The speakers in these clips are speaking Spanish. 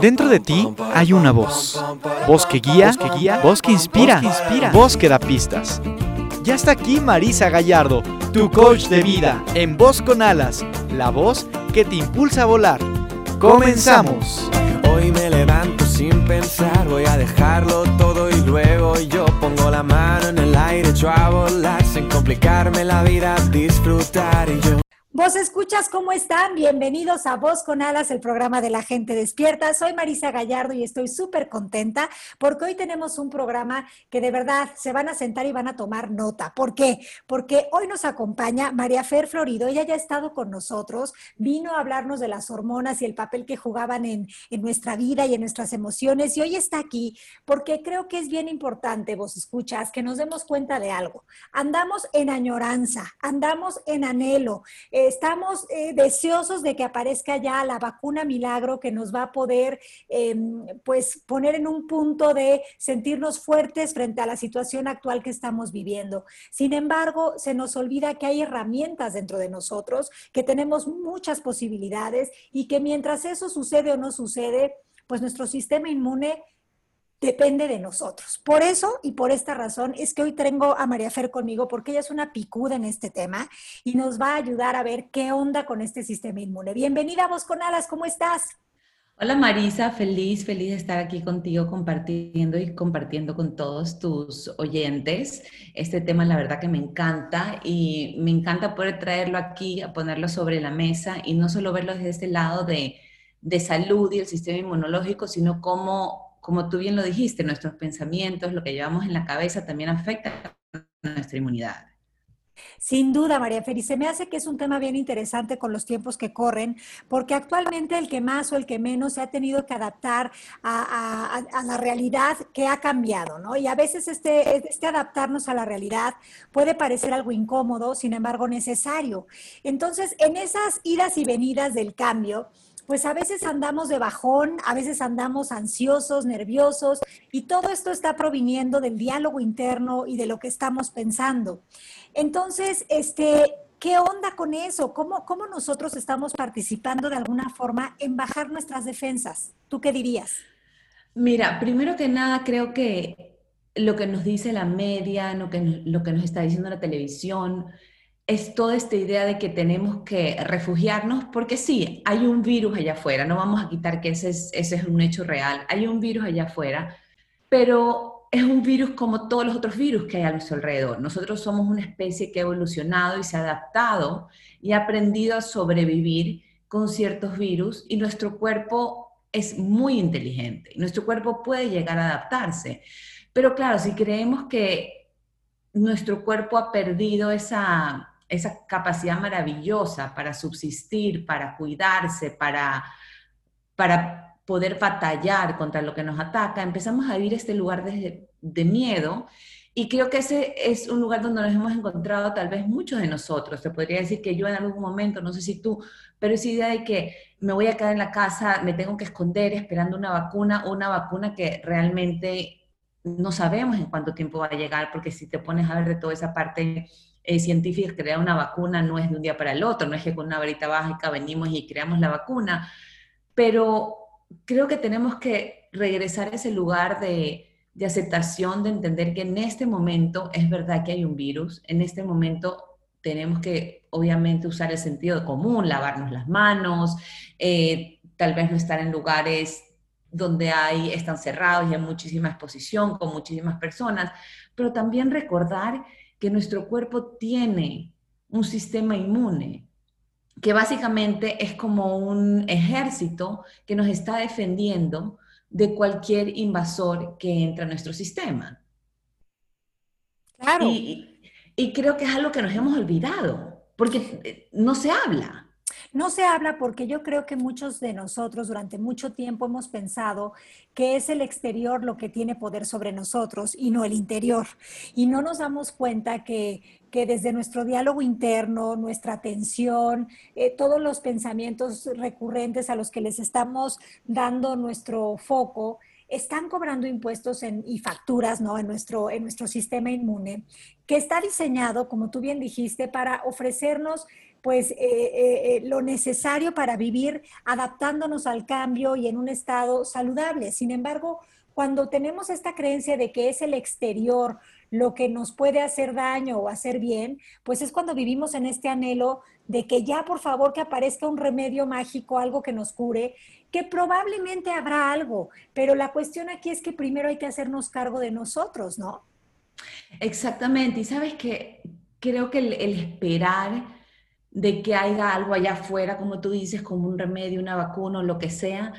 Dentro de ti hay una voz. Voz que guía, que guía, voz que inspira, inspira, voz que da pistas. Ya está aquí Marisa Gallardo, tu coach de vida, en Voz con Alas, la voz que te impulsa a volar. Comenzamos. Hoy me levanto sin pensar, voy a dejarlo todo y luego yo pongo la mano en el aire, echo a volar sin complicarme la vida, disfrutar y yo. Vos escuchas, ¿cómo están? Bienvenidos a Voz con Alas, el programa de la gente despierta. Soy Marisa Gallardo y estoy súper contenta porque hoy tenemos un programa que de verdad se van a sentar y van a tomar nota. ¿Por qué? Porque hoy nos acompaña María Fer Florido. Ella ya ha estado con nosotros, vino a hablarnos de las hormonas y el papel que jugaban en, en nuestra vida y en nuestras emociones. Y hoy está aquí porque creo que es bien importante, vos escuchas, que nos demos cuenta de algo. Andamos en añoranza, andamos en anhelo estamos eh, deseosos de que aparezca ya la vacuna milagro que nos va a poder em, pues poner en un punto de sentirnos fuertes frente a la situación actual que estamos viviendo. Sin embargo, se nos olvida que hay herramientas dentro de nosotros, que tenemos muchas posibilidades y que mientras eso sucede o no sucede, pues nuestro sistema inmune depende de nosotros. Por eso y por esta razón es que hoy tengo a María Fer conmigo porque ella es una picuda en este tema y nos va a ayudar a ver qué onda con este sistema inmune. Bienvenida a Vos con Alas, ¿cómo estás? Hola Marisa, feliz, feliz de estar aquí contigo compartiendo y compartiendo con todos tus oyentes. Este tema la verdad que me encanta y me encanta poder traerlo aquí, a ponerlo sobre la mesa y no solo verlo desde este lado de, de salud y el sistema inmunológico, sino cómo como tú bien lo dijiste, nuestros pensamientos, lo que llevamos en la cabeza también afecta a nuestra inmunidad. Sin duda, María Feri, se me hace que es un tema bien interesante con los tiempos que corren, porque actualmente el que más o el que menos se ha tenido que adaptar a, la realidad que ha cambiado, ¿no? Y a veces este, este adaptarnos a la realidad puede parecer algo incómodo, sin embargo necesario. Entonces, en esas idas y venidas del cambio, pues a veces andamos de bajón, a veces andamos ansiosos, nerviosos, y todo esto está proviniendo del diálogo interno y de lo que estamos pensando. Entonces, este, ¿qué onda con eso? ¿Cómo, ¿Cómo nosotros estamos participando de alguna forma en bajar nuestras defensas? ¿Tú qué dirías? Mira, primero que nada, creo que lo que nos dice la media, que, lo que nos está diciendo la televisión, es toda esta idea de que tenemos que refugiarnos, porque sí, hay un virus allá afuera, no vamos a quitar que ese es, ese es un hecho real, hay un virus allá afuera, pero es un virus como todos los otros virus que hay a nuestro alrededor. Nosotros somos una especie que ha evolucionado y se ha adaptado y ha aprendido a sobrevivir con ciertos virus y nuestro cuerpo es muy inteligente, nuestro cuerpo puede llegar a adaptarse. Pero claro, si creemos que nuestro cuerpo ha perdido esa, esa capacidad maravillosa para subsistir, para cuidarse, para, para poder batallar contra lo que nos ataca, empezamos a vivir este lugar de, de miedo y creo que ese es un lugar donde nos hemos encontrado tal vez muchos de nosotros. Te podría decir que yo en algún momento, no sé si tú, pero esa idea de que me voy a quedar en la casa, me tengo que esconder esperando una vacuna, una vacuna que realmente no sabemos en cuánto tiempo va a llegar, porque si te pones a ver de toda esa parte eh, científica, crear una vacuna no es de un día para el otro, no es que con una varita mágica venimos y creamos la vacuna, pero creo que tenemos que regresar a ese lugar de, de aceptación, de entender que en este momento es verdad que hay un virus, en este momento tenemos que obviamente usar el sentido común, lavarnos las manos, eh, tal vez no estar en lugares donde hay, están cerrados y hay muchísima exposición con muchísimas personas, pero también recordar que nuestro cuerpo tiene un sistema inmune que básicamente es como un ejército que nos está defendiendo de cualquier invasor que entra a nuestro sistema. Claro. Y, y creo que es algo que nos hemos olvidado, porque no se habla. No se habla porque yo creo que muchos de nosotros durante mucho tiempo hemos pensado que es el exterior lo que tiene poder sobre nosotros y no el interior. Y no nos damos cuenta que, desde nuestro diálogo interno, nuestra atención, eh, todos los pensamientos recurrentes a los que les estamos dando nuestro foco, están cobrando impuestos y facturas ¿no? en, nuestro, en nuestro sistema inmune, que está diseñado, como tú bien dijiste, para ofrecernos pues eh, lo necesario para vivir adaptándonos al cambio y en un estado saludable. Sin embargo, cuando tenemos esta creencia de que es el exterior lo que nos puede hacer daño o hacer bien, pues es cuando vivimos en este anhelo de que ya por favor que aparezca un remedio mágico, algo que nos cure, que probablemente habrá algo, pero la cuestión aquí es que primero hay que hacernos cargo de nosotros, ¿no? Exactamente, y sabes que creo que el esperar de que haya algo allá afuera, como tú dices, como un remedio, una vacuna o lo que sea,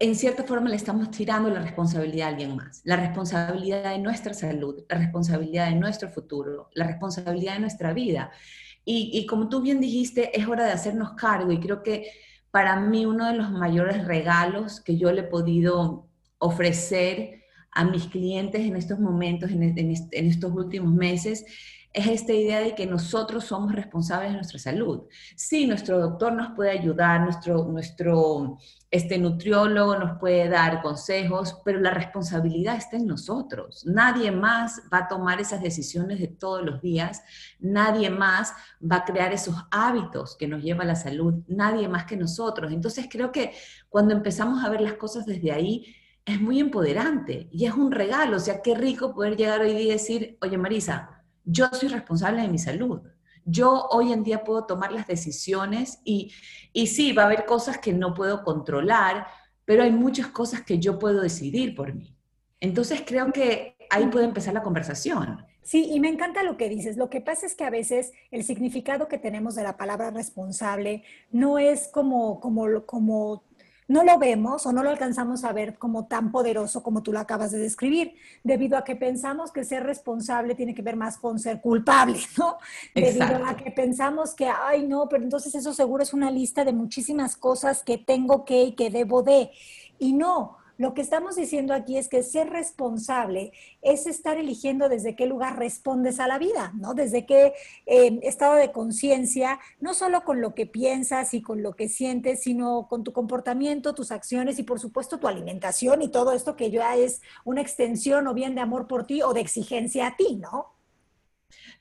en cierta forma le estamos tirando la responsabilidad a alguien más, la responsabilidad de nuestra salud, la responsabilidad de nuestro futuro, la responsabilidad de nuestra vida. Y, como tú bien dijiste, es hora de hacernos cargo y creo que para mí uno de los mayores regalos que yo le he podido ofrecer a mis clientes en estos momentos, en, estos últimos meses, es esta idea de que nosotros somos responsables de nuestra salud. Sí, nuestro doctor nos puede ayudar, nuestro, nuestro este nutriólogo nos puede dar consejos, pero la responsabilidad está en nosotros. Nadie más va a tomar esas decisiones de todos los días, nadie más va a crear esos hábitos que nos lleva a la salud, nadie más que nosotros. Entonces creo que cuando empezamos a ver las cosas desde ahí, es muy empoderante y es un regalo. O sea, qué rico poder llegar hoy día y decir, oye Marisa, yo soy responsable de mi salud. Yo hoy en día puedo tomar las decisiones y, y sí, va a haber cosas que no puedo controlar, pero hay muchas cosas que yo puedo decidir por mí. Entonces creo que ahí puede empezar la conversación. Sí, y me encanta lo que dices. Lo que pasa es que a veces el significado que tenemos de la palabra responsable no es como, como, como no lo vemos o no lo alcanzamos a ver como tan poderoso como tú lo acabas de describir, debido a que pensamos que ser responsable tiene que ver más con ser culpable, ¿no? Debido a que pensamos que, ay, no, pero entonces eso seguro es una lista de muchísimas cosas que tengo que y que debo de. Y no, lo que estamos diciendo aquí es que ser responsable es estar eligiendo desde qué lugar respondes a la vida, ¿no? Desde qué eh, estado de conciencia, no solo con lo que piensas y con lo que sientes, sino con tu comportamiento, tus acciones y por supuesto tu alimentación y todo esto que ya es una extensión o bien de amor por ti o de exigencia a ti, ¿no?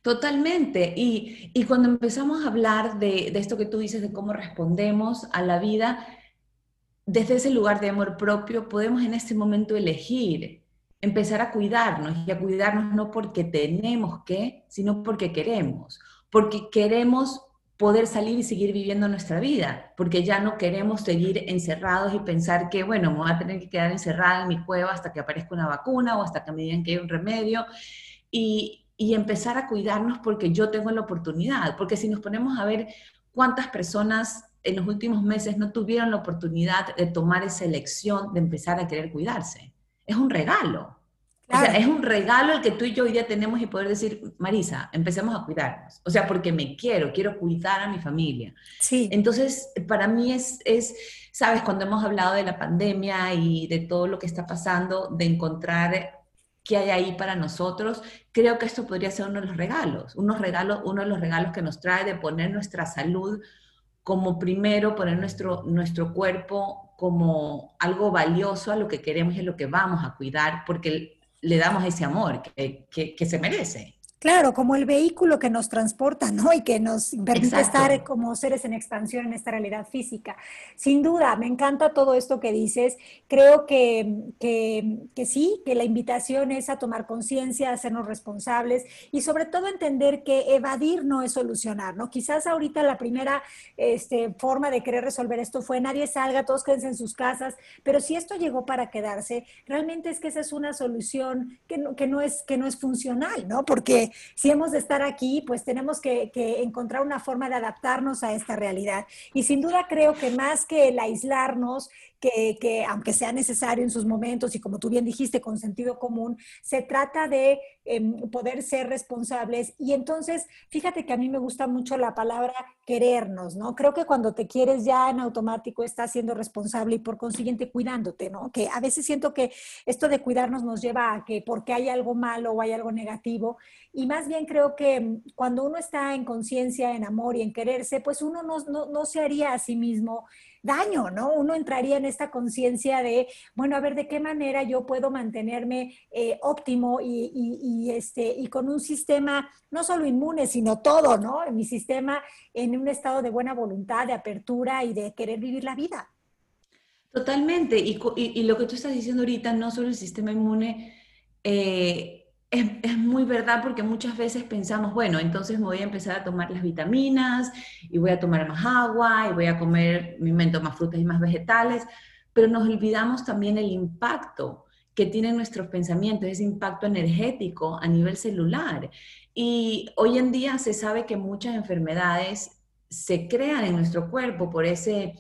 Totalmente. Y, cuando empezamos a hablar de, de, esto que tú dices, de cómo respondemos a la vida, desde ese lugar de amor propio podemos en este momento elegir empezar a cuidarnos y a cuidarnos no porque tenemos que, sino porque queremos, porque queremos poder salir y seguir viviendo nuestra vida, porque ya no queremos seguir encerrados y pensar que, bueno, me voy a tener que quedar encerrada en mi cueva hasta que aparezca una vacuna o hasta que me digan que hay un remedio y, y empezar a cuidarnos porque yo tengo la oportunidad, porque si nos ponemos a ver cuántas personas en los últimos meses no tuvieron la oportunidad de tomar esa elección de empezar a querer cuidarse. Es un regalo. O sea, es un regalo el que tú y yo hoy día tenemos y poder decir, Marisa, empecemos a cuidarnos. O sea, porque me quiero, quiero cuidar a mi familia. Sí. Entonces, para mí es, es, sabes, cuando hemos hablado de la pandemia y de todo lo que está pasando, de encontrar qué hay ahí para nosotros, creo que esto podría ser uno de los regalos, unos regalos, uno de los regalos que nos trae de poner nuestra salud como primero poner nuestro, nuestro cuerpo como algo valioso a lo que queremos y a lo que vamos a cuidar, porque le damos ese amor que, que se merece. Claro, como el vehículo que nos transporta, ¿no? Y que nos permite estar como seres en expansión en esta realidad física. Sin duda, me encanta todo esto que dices. Creo que, que, sí, que la invitación es a tomar conciencia, a hacernos responsables y sobre todo entender que evadir no es solucionar, ¿no? Quizás ahorita la primera este, forma de querer resolver esto fue nadie salga, todos quédense en sus casas, pero si esto llegó para quedarse, realmente es que esa es una solución que no, que no, es, que no es funcional, ¿no? Porque si hemos de estar aquí, pues tenemos que, encontrar una forma de adaptarnos a esta realidad. Y sin duda creo que más que el aislarnos, que, aunque sea necesario en sus momentos y como tú bien dijiste, con sentido común, se trata de em, poder ser responsables. Y entonces, fíjate que a mí me gusta mucho la palabra querernos, ¿no? Creo que cuando te quieres ya en automático estás siendo responsable y por consiguiente cuidándote, ¿no? Que a veces siento que esto de cuidarnos nos lleva a que porque hay algo malo o hay algo negativo. Y más bien creo que cuando uno está en conciencia, en amor y en quererse, pues uno no, no, no se haría a sí mismo daño, ¿no? Uno entraría en esta conciencia de, bueno, a ver, ¿de qué manera yo puedo mantenerme eh, óptimo y, este, y con un sistema no solo inmune, sino todo, ¿no? Mi sistema en un estado de buena voluntad, de apertura y de querer vivir la vida. Totalmente. Y, y lo que tú estás diciendo ahorita, no solo el sistema inmune, eh, es, muy verdad porque muchas veces pensamos, bueno, entonces me voy a empezar a tomar las vitaminas y voy a tomar más agua y voy a comer, me invento más frutas y más vegetales, pero nos olvidamos también el impacto que tienen nuestros pensamientos, ese impacto energético a nivel celular. Y hoy en día se sabe que muchas enfermedades se crean en nuestro cuerpo por ese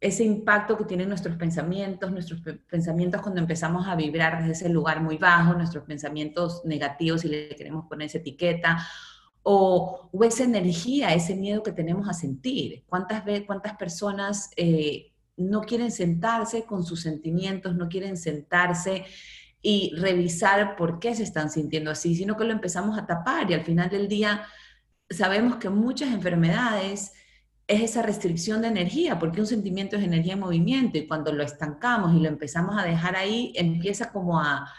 ese impacto que tienen nuestros pensamientos, nuestros pensamientos cuando empezamos a vibrar desde ese lugar muy bajo, nuestros pensamientos negativos, si le queremos poner esa etiqueta, o, esa energía, ese miedo que tenemos a sentir. ¿Cuántas, cuántas personas eh, no quieren sentarse con sus sentimientos, no quieren sentarse y revisar por qué se están sintiendo así, sino que lo empezamos a tapar y al final del día sabemos que muchas enfermedades es esa restricción de energía, porque un sentimiento es energía en movimiento y cuando lo estancamos y lo empezamos a dejar ahí, empieza como a,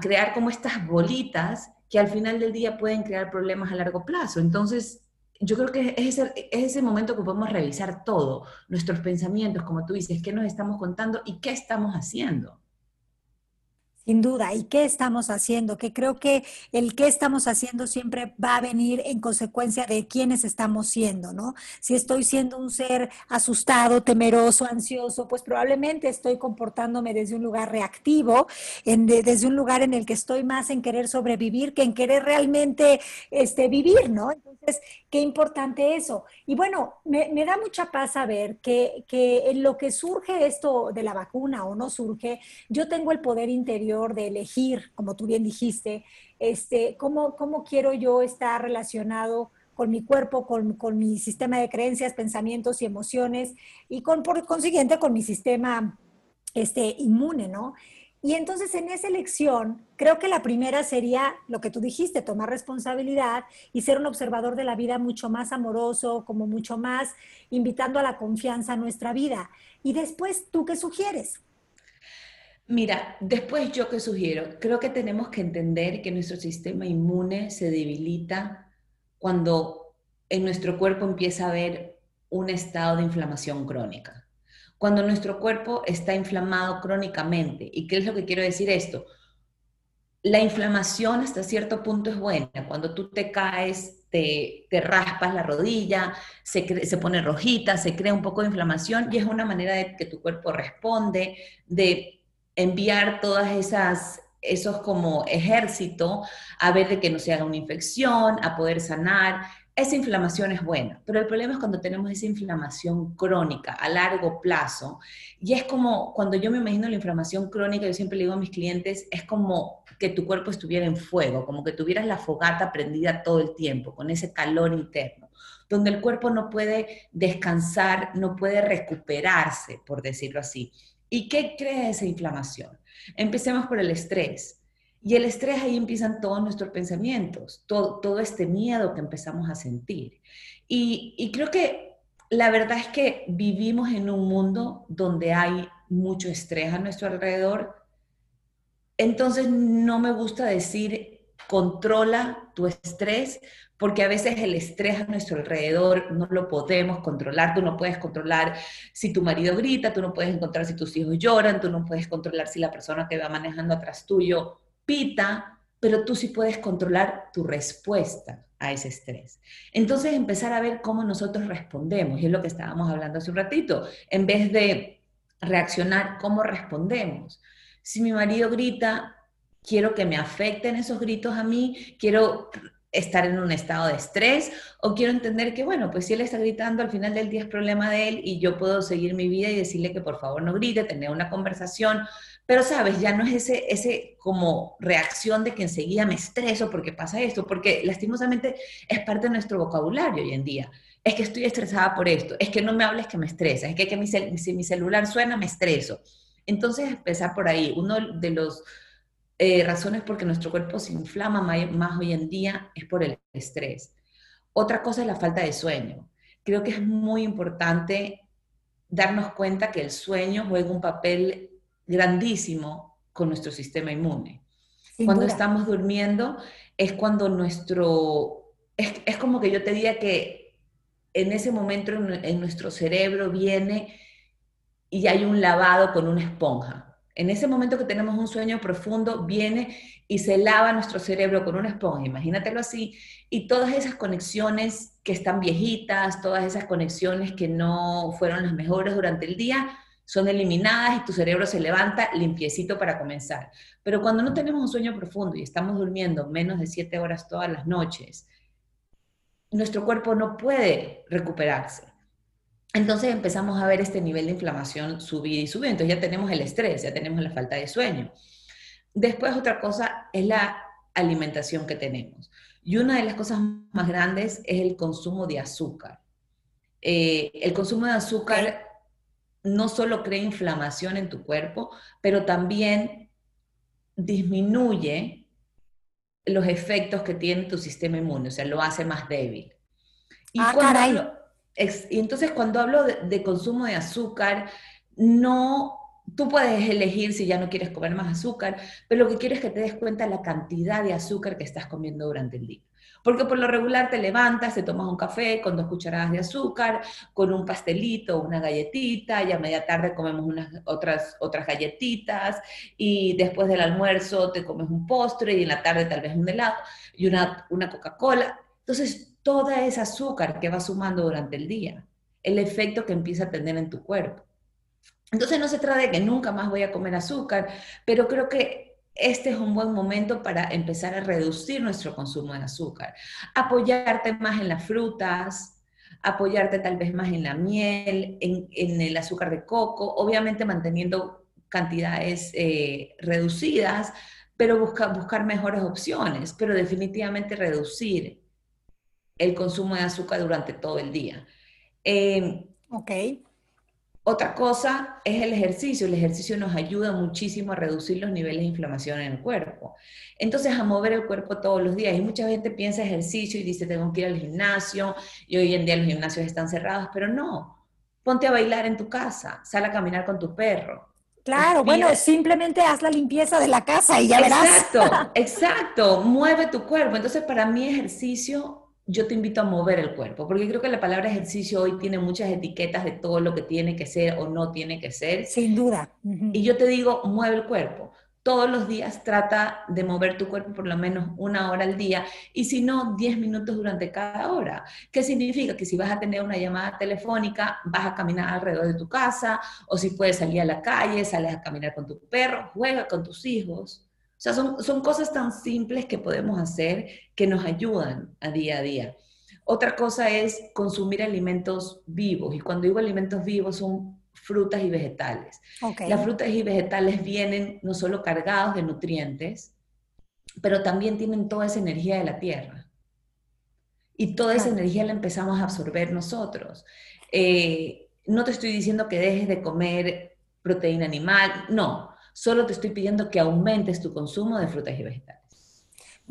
crear como estas bolitas que al final del día pueden crear problemas a largo plazo. Entonces, yo creo que es ese, es ese momento que podemos revisar todo, nuestros pensamientos, como tú dices, qué nos estamos contando y qué estamos haciendo. Sin duda, ¿y qué estamos haciendo? Que creo que el qué estamos haciendo siempre va a venir en consecuencia de quiénes estamos siendo, ¿no? Si estoy siendo un ser asustado, temeroso, ansioso, pues probablemente estoy comportándome desde un lugar reactivo, desde un lugar en el que estoy más en querer sobrevivir que en querer realmente este, vivir, ¿no? Entonces, qué importante eso. Y bueno, me, da mucha paz saber que, que en lo que surge esto de la vacuna o no surge, yo tengo el poder interior de elegir, como tú bien dijiste, este, cómo, cómo quiero yo estar relacionado con mi cuerpo, con, con, mi sistema de creencias, pensamientos y emociones, y con, por consiguiente con mi sistema este, inmune, ¿no? Y entonces en esa elección, creo que la primera sería lo que tú dijiste, tomar responsabilidad y ser un observador de la vida mucho más amoroso, como mucho más invitando a la confianza a nuestra vida. Y después, ¿tú qué sugieres? Mira, después yo que sugiero, creo que tenemos que entender que nuestro sistema inmune se debilita cuando en nuestro cuerpo empieza a haber un estado de inflamación crónica. Cuando nuestro cuerpo está inflamado crónicamente. ¿Y qué es lo que quiero decir esto? La inflamación hasta cierto punto es buena. Cuando tú te caes, te, raspas la rodilla, se, se pone rojita, se crea un poco de inflamación y es una manera de que tu cuerpo responde, de enviar todas esas esos como ejército a ver de que no se haga una infección, a poder sanar. Esa inflamación es buena, pero el problema es cuando tenemos esa inflamación crónica a largo plazo. Y es como cuando yo me imagino la inflamación crónica, yo siempre le digo a mis clientes, es como que tu cuerpo estuviera en fuego, como que tuvieras la fogata prendida todo el tiempo, con ese calor interno, donde el cuerpo no puede descansar, no puede recuperarse, por decirlo así. ¿Y qué crea esa inflamación? Empecemos por el estrés. Y el estrés ahí empiezan todos nuestros pensamientos, todo, todo este miedo que empezamos a sentir. Y, y creo que la verdad es que vivimos en un mundo donde hay mucho estrés a nuestro alrededor. Entonces no me gusta decir controla tu estrés, porque a veces el estrés a nuestro alrededor no lo podemos controlar. Tú no puedes controlar si tu marido grita, tú no puedes encontrar si tus hijos lloran, tú no puedes controlar si la persona que va manejando atrás tuyo pita, pero tú sí puedes controlar tu respuesta a ese estrés. Entonces empezar a ver cómo nosotros respondemos, y es lo que estábamos hablando hace un ratito, en vez de reaccionar, cómo respondemos. Si mi marido grita, quiero que me afecten esos gritos a mí, quiero estar en un estado de estrés o quiero entender que, bueno, pues si él está gritando, al final del día es problema de él y yo puedo seguir mi vida y decirle que por favor no grite, tener una conversación, pero sabes, ya no es ese, ese como reacción de que enseguida me estreso porque pasa esto, porque lastimosamente es parte de nuestro vocabulario hoy en día. Es que estoy estresada por esto, es que no me hables que me estresa, es que, que mi, si mi celular suena me estreso. Entonces, empezar por ahí. Uno de los eh, razones por nuestro cuerpo se inflama más, hoy en día es por el estrés. Otra cosa es la falta de sueño. Creo que es muy importante darnos cuenta que el sueño juega un papel grandísimo con nuestro sistema inmune. cuando estamos durmiendo es cuando nuestro, es, como que yo te diga que en ese momento en nuestro cerebro viene y hay un lavado con una esponja. En ese momento que tenemos un sueño profundo, viene y se lava nuestro cerebro con una esponja, imagínatelo así, y todas esas conexiones que están viejitas, todas esas conexiones que no fueron las mejores durante el día, son eliminadas y tu cerebro se levanta limpiecito para comenzar. Pero cuando no tenemos un sueño profundo y estamos durmiendo menos de siete horas todas las noches, nuestro cuerpo no puede recuperarse. Entonces empezamos a ver este nivel de inflamación subir y subir. Entonces ya tenemos el estrés, ya tenemos la falta de sueño. Después otra cosa es la alimentación que tenemos. Y una de las cosas más grandes es el consumo de azúcar. Eh, el consumo de azúcar no solo crea inflamación en tu cuerpo, pero también disminuye los efectos que tiene tu sistema inmune, o sea, lo hace más débil. Y ah, cuando y entonces cuando hablo de, consumo de azúcar, no, tú puedes elegir si ya no quieres comer más azúcar, pero lo que quiero es que te des cuenta la cantidad de azúcar que estás comiendo durante el día. Porque por lo regular te levantas, te tomas un café con dos cucharadas de azúcar, con un pastelito, una galletita, y a media tarde comemos unas otras, otras galletitas, y después del almuerzo te comes un postre, y en la tarde tal vez un helado y una, una Coca-Cola. Entonces, toda esa azúcar que va sumando durante el día, el efecto que empieza a tener en tu cuerpo. Entonces no se trata de que nunca más voy a comer azúcar, pero creo que este es un buen momento para empezar a reducir nuestro consumo de azúcar. Apoyarte más en las frutas, apoyarte tal vez más en la miel, en, el azúcar de coco, obviamente manteniendo cantidades eh, reducidas, pero buscar mejores opciones, pero definitivamente reducir el consumo de azúcar durante todo el día. Em, ok. Otra cosa es el ejercicio. El ejercicio nos ayuda muchísimo a reducir los niveles de inflamación en el cuerpo. Entonces, a mover el cuerpo todos los días. Y mucha gente piensa ejercicio y dice, tengo que ir al gimnasio. Y hoy en día los gimnasios están cerrados, pero no. Ponte a bailar en tu casa, sal a caminar con tu perro. Claro, bueno, simplemente haz la limpieza de la casa y ya verás. Exacto, exacto. Mueve tu cuerpo. Entonces, para mí ejercicio yo te invito a mover el cuerpo, porque creo que la palabra ejercicio hoy tiene muchas etiquetas de todo lo que tiene que ser o no tiene que ser. Sin duda. Y yo te digo, mueve el cuerpo. Todos los días trata de mover tu cuerpo por lo menos una hora al día y si no, 10 minutos durante cada hora. ¿Qué significa? Que si vas a tener una llamada telefónica, vas a caminar alrededor de tu casa o si puedes salir a la calle, sales a caminar con tu perro, juega con tus hijos sea, son, son cosas tan simples que podemos hacer que nos ayudan a día a día. Otra cosa es consumir alimentos vivos. Y cuando digo alimentos vivos son frutas y vegetales. Las frutas y vegetales vienen no solo cargados de nutrientes, pero también tienen toda esa energía de la tierra. Y toda esa energía la empezamos a absorber nosotros. Eh, no te estoy diciendo que dejes de comer proteína animal, no, Solo te estoy pidiendo que aumentes tu consumo de frutas y vegetales.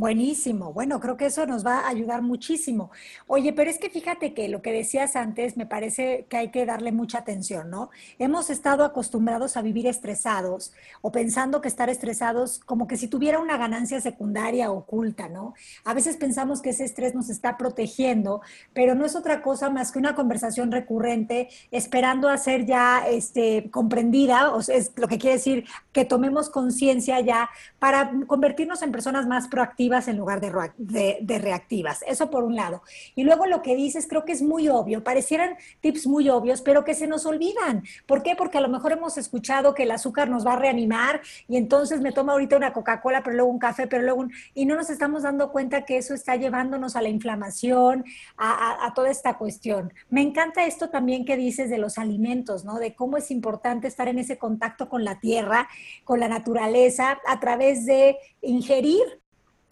Buenísimo. Bueno, creo que eso nos va a ayudar muchísimo. Oye, pero es que fíjate que lo que decías antes me parece que hay que darle mucha atención, ¿no? Hemos estado acostumbrados a vivir estresados o pensando que estar estresados como que si tuviera una ganancia secundaria oculta, ¿no? A veces pensamos que ese estrés nos está protegiendo, pero no es otra cosa más que una conversación recurrente esperando a ser ya este, comprendida, o sea, es lo que quiere decir que tomemos conciencia ya para convertirnos en personas más proactivas en lugar de, reactivas. Eso por un lado. Y luego lo que dices creo que es muy obvio, parecieran tips muy obvios, pero que se nos olvidan. ¿Por qué? Porque a lo mejor hemos escuchado que el azúcar nos va a reanimar y entonces me tomo ahorita una Coca-Cola, pero luego un café, pero luego un... Y no nos estamos dando cuenta que eso está llevándonos a la inflamación, a toda esta cuestión. Me encanta esto también que dices de los alimentos, ¿no? De cómo es importante estar en ese contacto con la tierra, con la naturaleza, a través de ingerir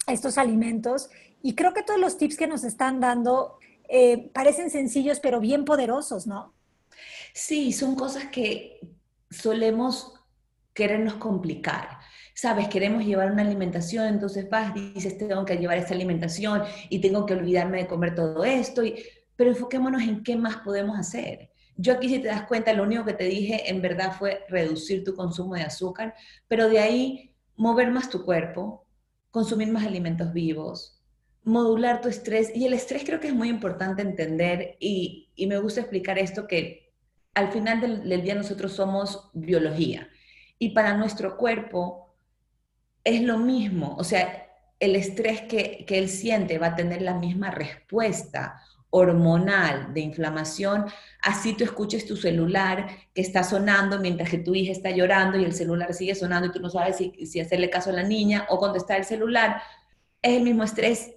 estos alimentos. Y creo que todos los tips que nos están dando eh, parecen sencillos, pero bien poderosos, ¿no? Sí, son cosas que solemos querernos complicar. Sabes, queremos llevar una alimentación, entonces vas, dices, tengo que llevar esta alimentación y tengo que olvidarme de comer todo esto, y, pero enfoquémonos en qué más podemos hacer. Yo aquí si te das cuenta, lo único que te dije en verdad fue reducir tu consumo de azúcar, pero de ahí mover más tu cuerpo, consumir más alimentos vivos, modular tu estrés. Y el estrés creo que es muy importante entender y, me gusta explicar esto que al final del, día nosotros somos biología y para nuestro cuerpo es lo mismo. O sea, el estrés que, que él siente va a tener la misma respuesta hormonal de inflamación, así tú escuches tu celular que está sonando mientras que tu hija está llorando y el celular sigue sonando y tú no sabes si, hacerle caso a la niña o contestar el celular, es el mismo estrés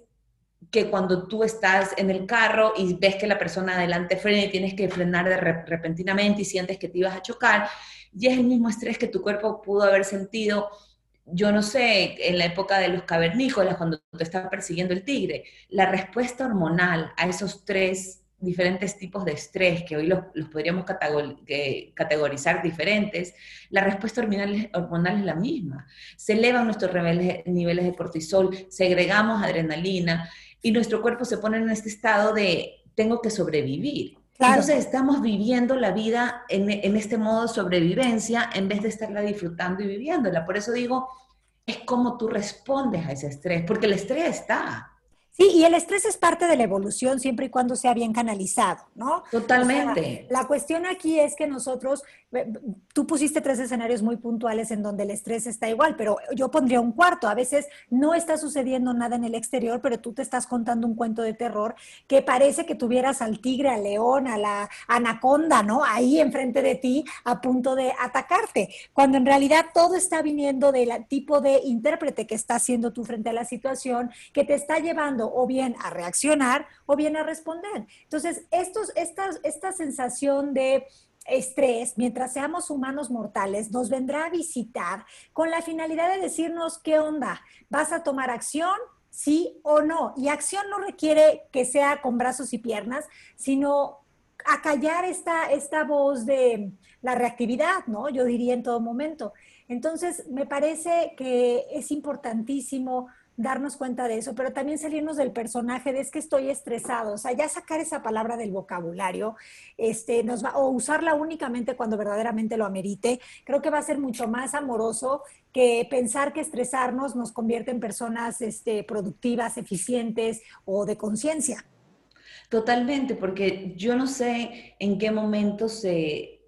que cuando tú estás en el carro y ves que la persona adelante frena y tienes que frenar de repentinamente y sientes que te ibas a chocar, y es el mismo estrés que tu cuerpo pudo haber sentido yo no sé, en la época de los cavernícolas, cuando te estaba persiguiendo el tigre, la respuesta hormonal a esos tres diferentes tipos de estrés, que hoy los, podríamos categorizar diferentes, la respuesta hormonal, hormonal es la misma. Se elevan nuestros niveles de cortisol, segregamos adrenalina y nuestro cuerpo se pone en este estado de tengo que sobrevivir. Entonces estamos viviendo la vida en, este modo de sobrevivencia en vez de estarla disfrutando y viviéndola. Por eso digo, es como tú respondes a ese estrés, porque el estrés está. Sí, y el estrés es parte de la evolución siempre y cuando sea bien canalizado, ¿no? Totalmente. la cuestión aquí es que nosotros, tú pusiste tres escenarios muy puntuales en donde el estrés está igual, pero yo pondría un cuarto. A veces no está sucediendo nada en el exterior, pero tú te estás contando un cuento de terror que parece que tuvieras al tigre, al león, a la anaconda, ¿no? Ahí enfrente de ti a punto de atacarte, cuando en realidad todo está viniendo del tipo de intérprete que está haciendo tú frente a la situación, que te está llevando o bien a reaccionar o bien a responder. Entonces, estos, esta sensación de estrés, mientras seamos humanos mortales, nos vendrá a visitar con la finalidad de decirnos qué onda, ¿vas a tomar acción? Sí o no. Y acción no requiere que sea con brazos y piernas, sino acallar esta, esta voz de la reactividad, ¿no? Yo diría en todo momento. Entonces, me parece que es importantísimo darnos cuenta de eso, pero también salirnos del personaje de es que estoy estresado, o sea, ya sacar esa palabra del vocabulario, este, nos va, o usarla únicamente cuando verdaderamente lo amerite, creo que va a ser mucho más amoroso que pensar que estresarnos nos convierte en personas este, productivas, eficientes o de conciencia. Totalmente, porque yo no sé en qué momento se,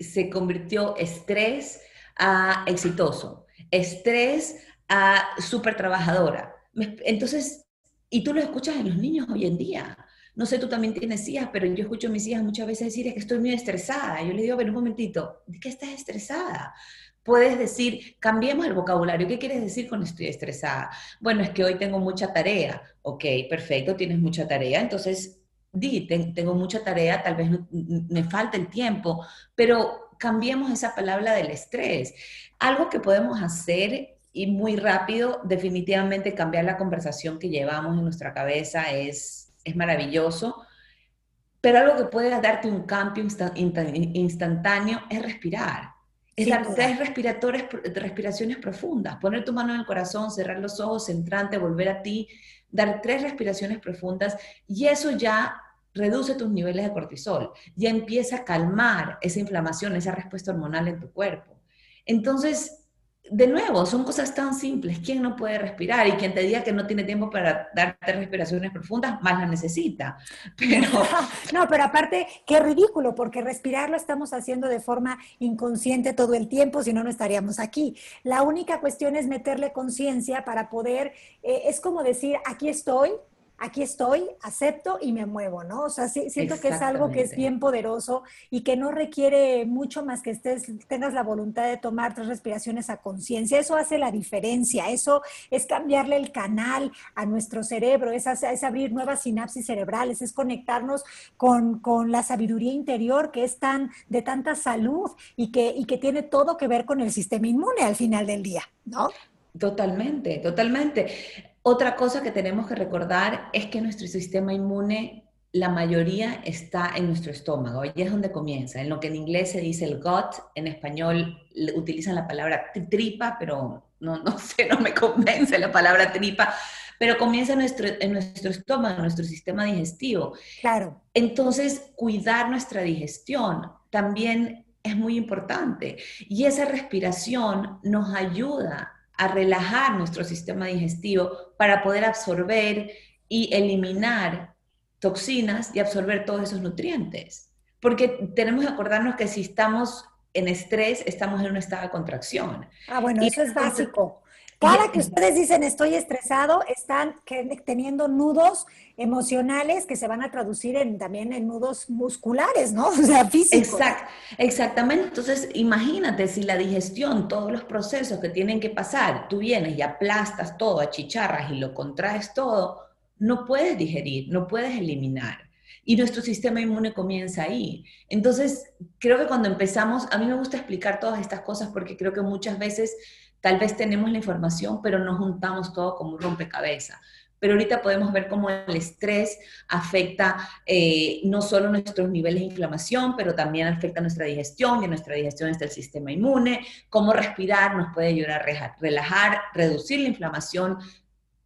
se convirtió estrés a exitoso, estrés a súper trabajadora. Entonces, y tú lo escuchas en los niños hoy en día. No sé, tú también tienes hijas, pero yo escucho a mis hijas muchas veces decir es que estoy muy estresada. Yo le digo, a ver, un momentito, ¿de qué estás estresada? Puedes decir, cambiemos el vocabulario. ¿Qué quieres decir con estoy estresada? Bueno, es que hoy tengo mucha tarea. Ok, perfecto, tienes mucha tarea. Entonces, di, tengo mucha tarea, tal vez me falta el tiempo, pero cambiemos esa palabra del estrés. Algo que podemos hacer y muy rápido, definitivamente cambiar la conversación que llevamos en nuestra cabeza es, es maravilloso. Pero algo que puede darte un cambio instantáneo es respirar. Es dar tres respiraciones profundas. Poner tu mano en el corazón, cerrar los ojos, centrante, volver a ti, dar tres respiraciones profundas y eso ya reduce tus niveles de cortisol. Ya empieza a calmar esa inflamación, esa respuesta hormonal en tu cuerpo. Entonces, de nuevo, son cosas tan simples. ¿Quién no puede respirar? Y quien te diga que no tiene tiempo para darte respiraciones profundas, más la necesita. Pero... No, pero aparte, qué ridículo, porque respirar lo estamos haciendo de forma inconsciente todo el tiempo, si no, no estaríamos aquí. La única cuestión es meterle conciencia para poder, eh, es como decir, aquí estoy, aquí estoy, acepto y me muevo, ¿no? O sea, siento que es algo que es bien poderoso y que no requiere mucho más que estés, tengas la voluntad de tomar tres respiraciones a conciencia. Eso hace la diferencia, eso es cambiarle el canal a nuestro cerebro, es, es abrir nuevas sinapsis cerebrales, es conectarnos con, con, la sabiduría interior que es tan de tanta salud y que, y que tiene todo que ver con el sistema inmune al final del día, ¿no? Totalmente, totalmente. Otra cosa que tenemos que recordar es que nuestro sistema inmune, la mayoría está en nuestro estómago, y es donde comienza, en lo que en inglés se dice el gut, en español utilizan la palabra tripa, pero no, no sé, no me convence la palabra tripa, pero comienza en nuestro, en nuestro estómago, en nuestro sistema digestivo. Claro. Entonces, cuidar nuestra digestión también es muy importante. Y esa respiración nos ayuda a relajar nuestro sistema digestivo para poder absorber y eliminar toxinas y absorber todos esos nutrientes. Porque tenemos que acordarnos que si estamos en estrés, estamos en un estado de contracción. Ah, bueno, eso es básico. Cada que ustedes dicen estoy estresado, están teniendo nudos emocionales que se van a traducir en, también en nudos musculares, ¿no? O sea, físicos. exactamente. Entonces, imagínate si la digestión, todos los procesos que tienen que pasar, tú vienes y aplastas todo, achicharras y lo contraes todo, no puedes digerir, no puedes eliminar. Y nuestro sistema inmune comienza ahí. Entonces, creo que cuando empezamos, a mí me gusta explicar todas estas cosas porque creo que muchas veces Tal vez tenemos la información, pero no juntamos todo como un rompecabezas. Pero ahorita podemos ver cómo el estrés afecta eh, no solo nuestros niveles de inflamación, pero también afecta nuestra digestión, y nuestra digestión está el sistema inmune, cómo respirar nos puede ayudar a relajar, reducir la inflamación,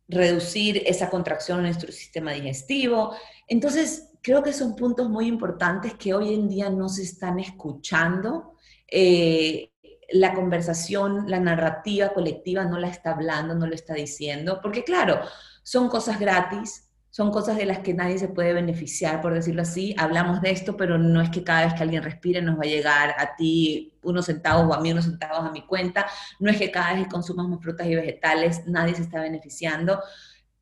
reducir esa contracción en nuestro sistema digestivo. Entonces, creo que son puntos muy importantes que hoy en día no se están escuchando. Eh, la conversación, la narrativa colectiva no la está hablando, no lo está diciendo, porque claro, son cosas gratis, son cosas de las que nadie se puede beneficiar, por decirlo así. Hablamos de esto, pero no es que cada vez que alguien respire nos va a llegar a ti unos centavos o a mí unos centavos a mi cuenta. No es que cada vez que consumamos frutas y vegetales nadie se está beneficiando.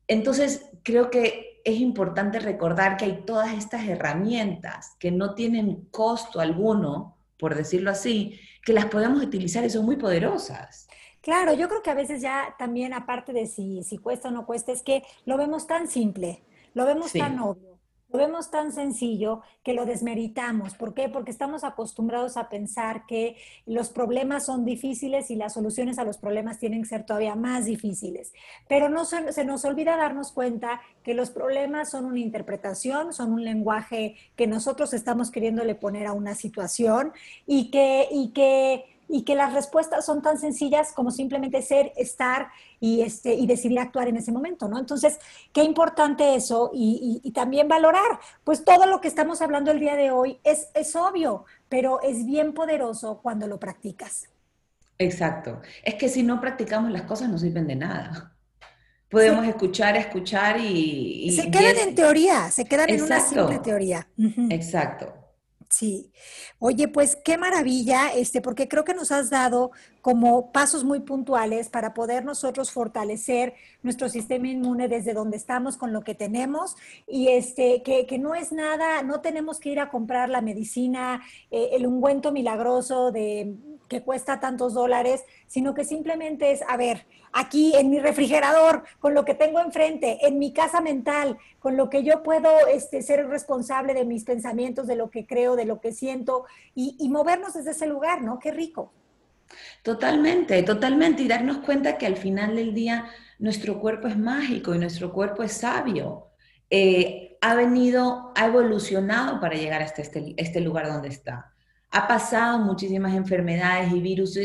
Entonces, creo que es importante recordar que hay todas estas herramientas que no tienen costo alguno, por decirlo así, que las podemos utilizar y son muy poderosas. Claro, yo creo que a veces ya también, aparte de si, si cuesta o no cuesta, es que lo vemos tan simple, lo vemos tan obvio, lo vemos tan sencillo que lo desmeritamos. ¿Por qué? Porque estamos acostumbrados a pensar que los problemas son difíciles y las soluciones a los problemas tienen que ser todavía más difíciles. Pero no se, nos olvida darnos cuenta que los problemas son una interpretación, son un lenguaje que nosotros estamos queriéndole poner a una situación y que, y que y que las respuestas son tan sencillas como simplemente ser, estar y, este, y decidir actuar en ese momento, ¿no? Entonces, qué importante eso y, y, también valorar, pues todo lo que estamos hablando el día de hoy es, es obvio, pero es bien poderoso cuando lo practicas. Exacto. Es que si no practicamos las cosas no sirven de nada. Podemos escuchar, escuchar y... se quedan en teoría, se quedan en una simple teoría. Exacto. Sí. Oye, pues qué maravilla, este, porque creo que nos has dado como pasos muy puntuales para poder nosotros fortalecer nuestro sistema inmune desde donde estamos con lo que tenemos y este, que, que no es nada, no tenemos que ir a comprar la medicina, eh, el ungüento milagroso de que cuesta tantos dólares, sino que simplemente es, a ver, aquí en mi refrigerador, con lo que tengo enfrente, en mi casa mental, con lo que yo puedo este, ser responsable de mis pensamientos, de lo que creo, de lo que siento, y, y movernos desde ese lugar, ¿no? Qué rico. Totalmente, totalmente, y darnos cuenta que al final del día nuestro cuerpo es mágico y nuestro cuerpo es sabio. Eh, ha venido, ha evolucionado para llegar hasta este, este lugar donde está ha pasado muchísimas enfermedades y virus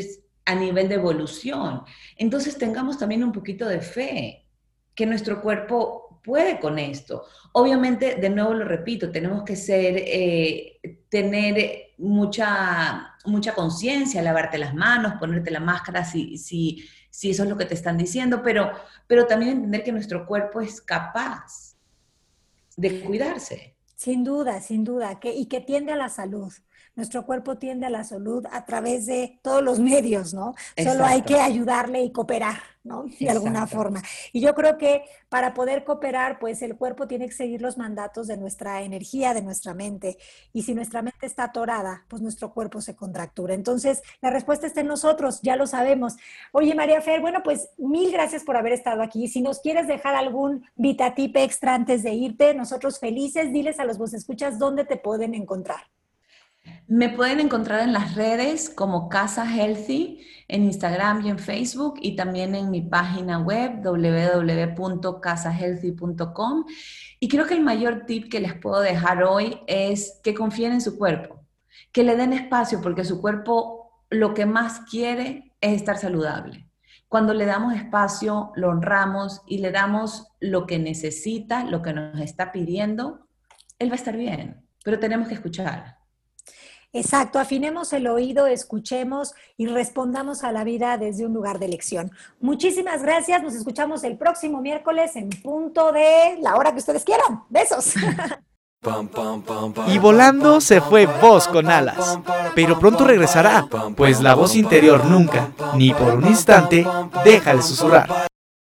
a nivel de evolución. Entonces tengamos también un poquito de fe que nuestro cuerpo puede con esto. Obviamente, de nuevo lo repito, tenemos que ser, eh, tener mucha, mucha conciencia, lavarte las manos, ponerte la máscara si, si, si eso es lo que te están diciendo, pero, pero también entender que nuestro cuerpo es capaz de cuidarse. Sin duda, sin duda, que, y que tiende a la salud nuestro cuerpo tiende a la salud a través de todos los medios, ¿no? Solo hay que ayudarle y cooperar, ¿no? De alguna forma. Y yo creo que para poder cooperar, pues el cuerpo tiene que seguir los mandatos de nuestra energía, de nuestra mente. Y si nuestra mente está atorada, pues nuestro cuerpo se contractura. Entonces, la respuesta está en nosotros, ya lo sabemos. Oye, María Fer, bueno, pues mil gracias por haber estado aquí. Si nos quieres dejar algún vitatip extra antes de irte, nosotros felices, diles a los vos escuchas dónde te pueden encontrar. Me pueden encontrar en las redes como Casa Healthy, en Instagram y en Facebook, y también en mi página web www.casahealthy.com. Y creo que el mayor tip que les puedo dejar hoy es que confíen en su cuerpo, que le den espacio, porque su cuerpo lo que más quiere es estar saludable cuando le damos espacio, lo honramos y le damos lo que necesita, lo que nos está pidiendo, él va a estar bien, pero tenemos que escuchar. Exacto, afinemos el oído, escuchemos y respondamos a la vida desde un lugar de elección. Muchísimas gracias, nos escuchamos el próximo miércoles en punto de la hora que ustedes quieran. Besos. Y volando se fue voz con alas, pero pronto regresará, pues la voz interior nunca, ni por un instante, deja de susurrar.